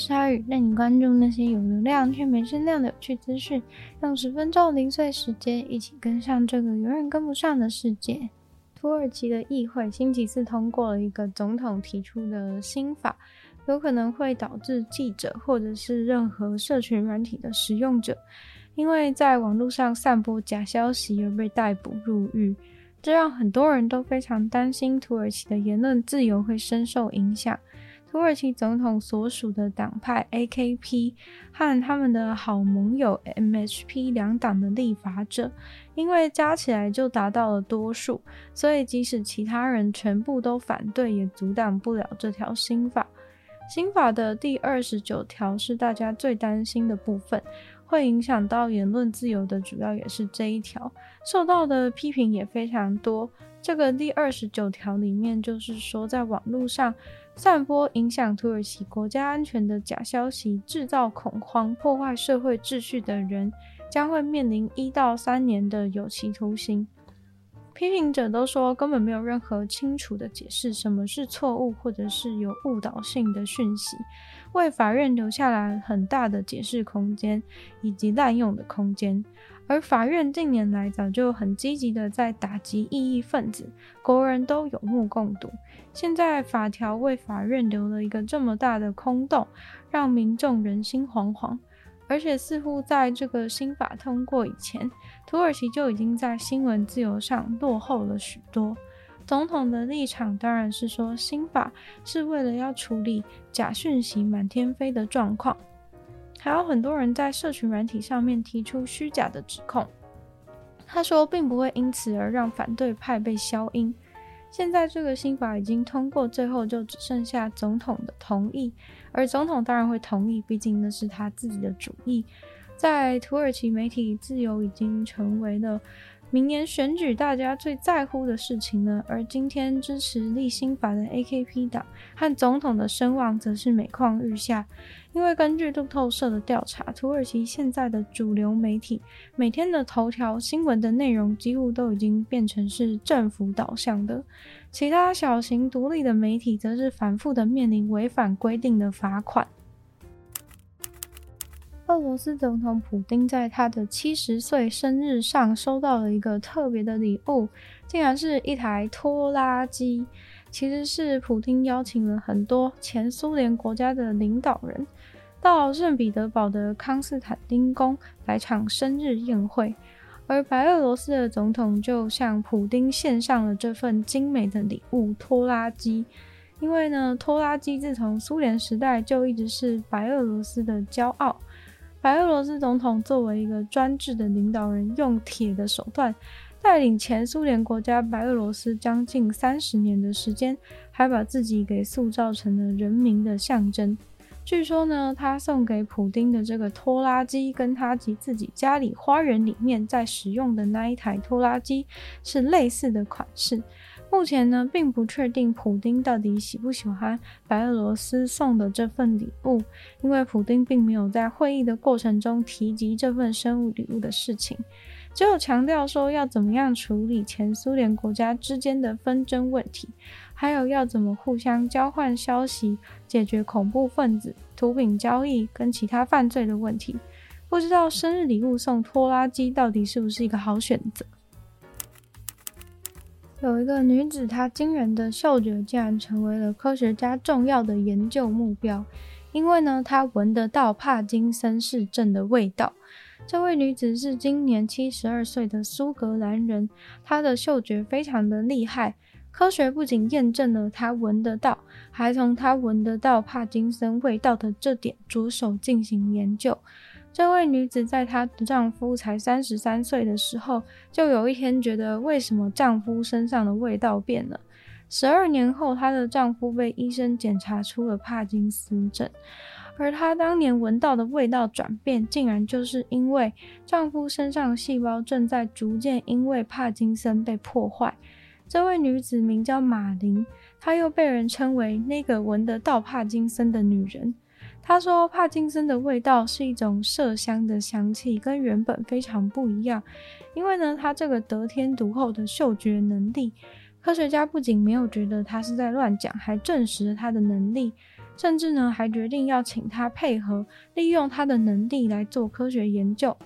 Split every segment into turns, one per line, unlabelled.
鲨鱼，带你关注那些有流量却没声量的有趣资讯，用十分钟零碎时间，一起跟上这个永远跟不上的世界。土耳其的议会星期四通过了一个总统提出的新法，有可能会导致记者或者是任何社群软体的使用者，因为在网络上散播假消息而被逮捕入狱。这让很多人都非常担心土耳其的言论自由会深受影响。土耳其总统所属的党派 AKP 和他们的好盟友 MHP 两党的立法者，因为加起来就达到了多数，所以即使其他人全部都反对，也阻挡不了这条新法。新法的第二十九条是大家最担心的部分，会影响到言论自由的主要也是这一条，受到的批评也非常多。这个第二十九条里面就是说，在网络上。散播影响土耳其国家安全的假消息，制造恐慌、破坏社会秩序的人，将会面临一到三年的有期徒刑。批评者都说，根本没有任何清楚的解释什么是错误，或者是有误导性的讯息，为法院留下来很大的解释空间以及滥用的空间。而法院近年来早就很积极的在打击异议分子，国人都有目共睹。现在法条为法院留了一个这么大的空洞，让民众人心惶惶。而且似乎在这个新法通过以前，土耳其就已经在新闻自由上落后了许多。总统的立场当然是说，新法是为了要处理假讯息满天飞的状况。还有很多人在社群软体上面提出虚假的指控。他说，并不会因此而让反对派被消音。现在这个新法已经通过，最后就只剩下总统的同意，而总统当然会同意，毕竟那是他自己的主意。在土耳其，媒体自由已经成为了。明年选举大家最在乎的事情呢，而今天支持立新法的 AKP 党和总统的声望则是每况日下。因为根据路透社的调查，土耳其现在的主流媒体每天的头条新闻的内容几乎都已经变成是政府导向的，其他小型独立的媒体则是反复的面临违反规定的罚款。俄罗斯总统普丁在他的七十岁生日上收到了一个特别的礼物，竟然是一台拖拉机。其实是普丁邀请了很多前苏联国家的领导人到圣彼得堡的康斯坦丁宫来场生日宴会，而白俄罗斯的总统就向普丁献上了这份精美的礼物——拖拉机。因为呢，拖拉机自从苏联时代就一直是白俄罗斯的骄傲。白俄罗斯总统作为一个专制的领导人，用铁的手段带领前苏联国家白俄罗斯将近三十年的时间，还把自己给塑造成了人民的象征。据说呢，他送给普丁的这个拖拉机，跟他及自己家里花园里面在使用的那一台拖拉机是类似的款式。目前呢，并不确定普丁到底喜不喜欢白俄罗斯送的这份礼物，因为普丁并没有在会议的过程中提及这份生日礼物的事情，只有强调说要怎么样处理前苏联国家之间的纷争问题，还有要怎么互相交换消息，解决恐怖分子、毒品交易跟其他犯罪的问题。不知道生日礼物送拖拉机到底是不是一个好选择？有一个女子，她惊人的嗅觉竟然成为了科学家重要的研究目标，因为呢，她闻得到帕金森氏症的味道。这位女子是今年七十二岁的苏格兰人，她的嗅觉非常的厉害。科学不仅验证了她闻得到，还从她闻得到帕金森味道的这点着手进行研究。这位女子在她的丈夫才三十三岁的时候，就有一天觉得为什么丈夫身上的味道变了。十二年后，她的丈夫被医生检查出了帕金森症，而她当年闻到的味道转变，竟然就是因为丈夫身上细胞正在逐渐因为帕金森被破坏。这位女子名叫马琳，她又被人称为那个闻得到帕金森的女人。她说，帕金森的味道是一种麝香的香气，跟原本非常不一样。因为呢，她这个得天独厚的嗅觉能力。科学家不仅没有觉得他是在乱讲，还证实了他的能力，甚至呢还决定要请他配合，利用他的能力来做科学研究。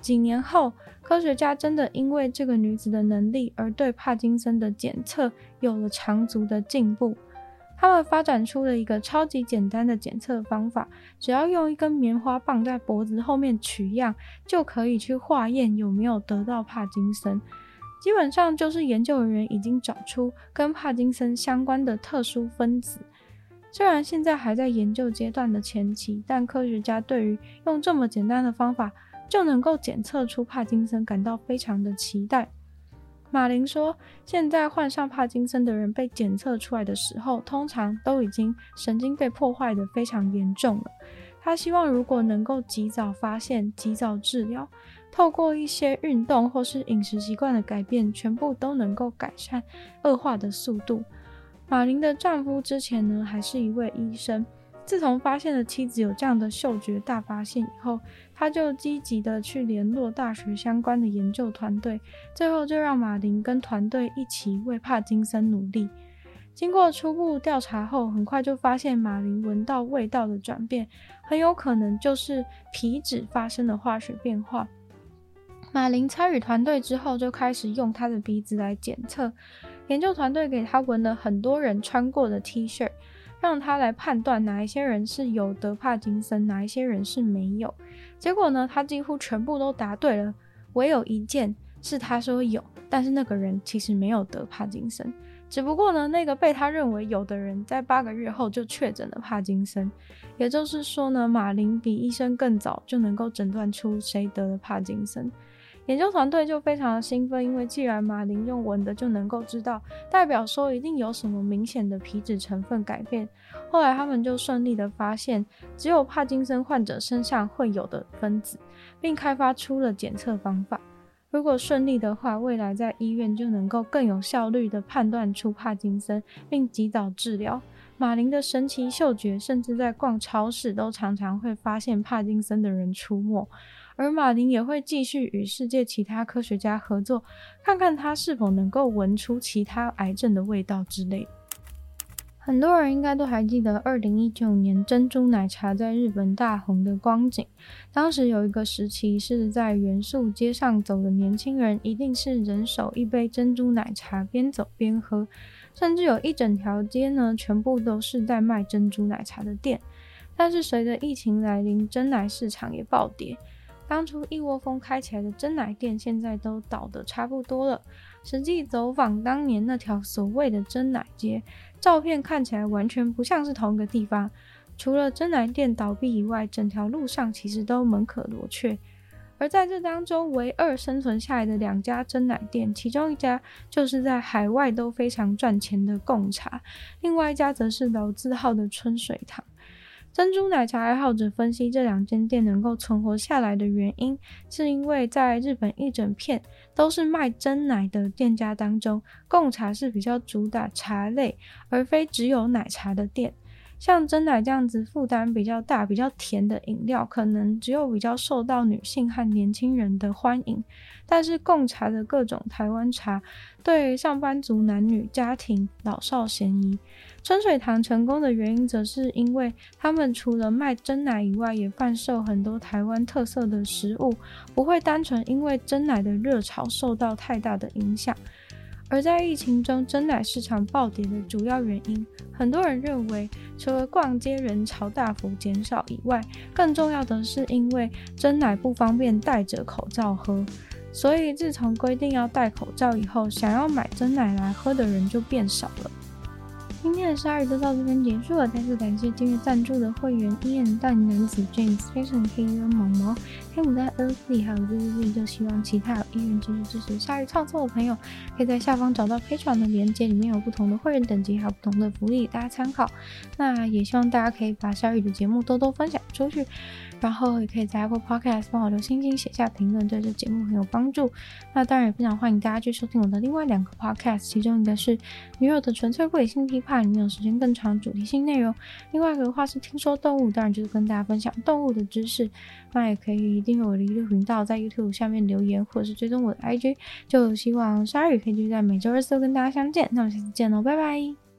几年后，科学家真的因为这个女子的能力而对帕金森的检测有了长足的进步。他们发展出了一个超级简单的检测方法，只要用一根棉花棒在脖子后面取样，就可以去化验有没有得到帕金森。基本上就是研究人员已经找出跟帕金森相关的特殊分子。虽然现在还在研究阶段的前期，但科学家对于用这么简单的方法就能够检测出帕金森感到非常的期待。马林说，现在患上帕金森的人被检测出来的时候，通常都已经神经被破坏得非常严重了。他希望如果能够及早发现、及早治疗。透过一些运动或是饮食习惯的改变，全部都能够改善恶化的速度。马林的丈夫之前呢，还是一位医生，自从发现了妻子有这样的嗅觉大发现以后，他就积极的去联络大学相关的研究团队，最后就让马林跟团队一起为帕金森努力。经过初步调查后，很快就发现马林闻到味道的转变，很有可能就是皮脂发生了化学变化。马林参与团队之后，就开始用他的鼻子来检测。研究团队给他闻了很多人穿过的 T 恤，让他来判断哪一些人是有得帕金森，哪一些人是没有。结果呢，他几乎全部都答对了，唯有一件是他说有，但是那个人其实没有得帕金森。只不过呢，那个被他认为有的人在八个月后就确诊了帕金森。也就是说呢，马林比医生更早就能够诊断出谁得了帕金森。研究团队就非常的兴奋，因为既然马林用闻的就能够知道，代表说一定有什么明显的皮脂成分改变。后来他们就顺利的发现，只有帕金森患者身上会有的分子，并开发出了检测方法。如果顺利的话，未来在医院就能够更有效率的判断出帕金森，并及早治疗。马林的神奇嗅觉，甚至在逛超市都常常会发现帕金森的人出没。而马林也会继续与世界其他科学家合作，看看他是否能够闻出其他癌症的味道之类。很多人应该都还记得二零一九年珍珠奶茶在日本大红的光景。当时有一个时期是在元素街上走的年轻人，一定是人手一杯珍珠奶茶，边走边喝，甚至有一整条街呢，全部都是在卖珍珠奶茶的店。但是随着疫情来临，珍奶市场也暴跌。当初一窝蜂开起来的珍奶店，现在都倒得差不多了。实际走访当年那条所谓的珍奶街，照片看起来完全不像是同一个地方。除了珍奶店倒闭以外，整条路上其实都门可罗雀。而在这当中，唯二生存下来的两家珍奶店，其中一家就是在海外都非常赚钱的贡茶，另外一家则是老字号的春水堂。珍珠奶茶爱好者分析，这两间店能够存活下来的原因，是因为在日本一整片都是卖真奶的店家当中，贡茶是比较主打茶类，而非只有奶茶的店。像真奶这样子负担比较大、比较甜的饮料，可能只有比较受到女性和年轻人的欢迎。但是贡茶的各种台湾茶，对上班族、男女、家庭、老少咸宜。春水堂成功的原因，则是因为他们除了卖真奶以外，也贩售很多台湾特色的食物，不会单纯因为真奶的热潮受到太大的影响。而在疫情中，真奶市场暴跌的主要原因，很多人认为，除了逛街人潮大幅减少以外，更重要的是因为真奶不方便戴着口罩喝，所以自从规定要戴口罩以后，想要买真奶来喝的人就变少了。今天的鲨鱼就到这边结束了，再次感谢订阅赞助的会员伊恩、大龄男子 James、Jason、K U、毛毛、黑牡丹、Earthly 还有 Lily，就希望其他有意愿继续支持鲨鱼创作的朋友，可以在下方找到 Patreon 的链接，里面有不同的会员等级，还有不同的福利，大家参考。那也希望大家可以把鲨鱼的节目多多分享出去，然后也可以在 Apple Podcast 帮我留星星、写下评论，对这节目很有帮助。那当然也非常欢迎大家去收听我的另外两个 Podcast，其中一个是女友的纯粹不理性批判，怕你没有时间更长主题性内容；另外一个的话是听说动物，当然就是跟大家分享动物的知识。那也可以订阅我的 YouTube 频道，在 YouTube 下面留言，或者是追踪我的 IG。就希望鲨鱼可以继续在每周二四都跟大家相见。那我们下次见喽，拜拜。